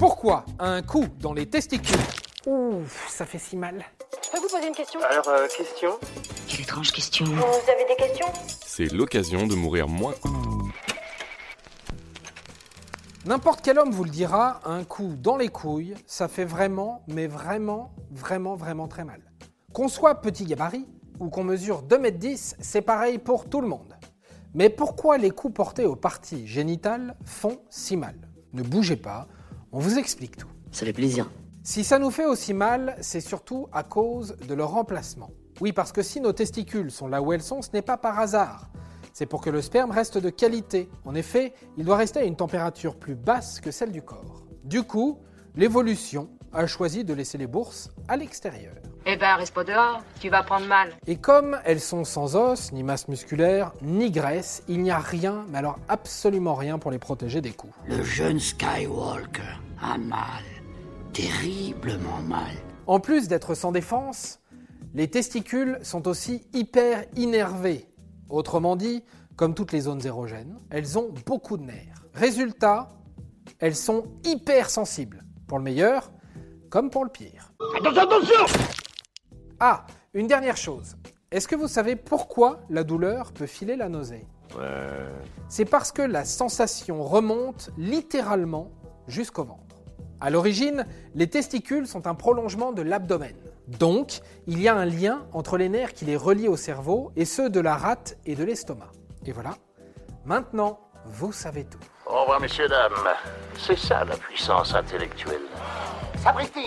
Pourquoi un coup dans les testicules Ouh, ça fait si mal. Je peux vous poser une question? Alors, euh, question? Quelle étrange question. Vous avez des questions? C'est l'occasion de mourir moins. N'importe quel homme vous le dira, un coup dans les couilles, ça fait vraiment, mais vraiment, vraiment, vraiment très mal. Qu'on soit petit gabarit ou qu'on mesure 2m10, c'est pareil pour tout le monde. Mais pourquoi les coups portés aux parties génitales font si mal? Ne bougez pas, on vous explique tout. Ça fait plaisir. Si ça nous fait aussi mal, c'est surtout à cause de leur remplacement. Oui, parce que si nos testicules sont là où elles sont, ce n'est pas par hasard. C'est pour que le sperme reste de qualité. En effet, il doit rester à une température plus basse que celle du corps. Du coup, l'évolution a choisi de laisser les bourses à l'extérieur. Eh ben, reste pas dehors, tu vas prendre mal. Et comme elles sont sans os, ni masse musculaire, ni graisse, il n'y a rien, mais alors absolument rien pour les protéger des coups. Le jeune Skywalker a mal, terriblement mal. En plus d'être sans défense, les testicules sont aussi hyper innervés. Autrement dit, comme toutes les zones érogènes, elles ont beaucoup de nerfs. Résultat, elles sont hyper sensibles, pour le meilleur comme pour le pire. Attention, attention Ah, une dernière chose. Est-ce que vous savez pourquoi la douleur peut filer la nausée? C'est parce que la sensation remonte littéralement jusqu'au ventre. À l'origine, les testicules sont un prolongement de l'abdomen. Donc, il y a un lien entre les nerfs qui les relient au cerveau et ceux de la rate et de l'estomac. Et voilà, maintenant, vous savez tout. Au revoir, messieurs, dames. C'est ça la puissance intellectuelle. Sapristi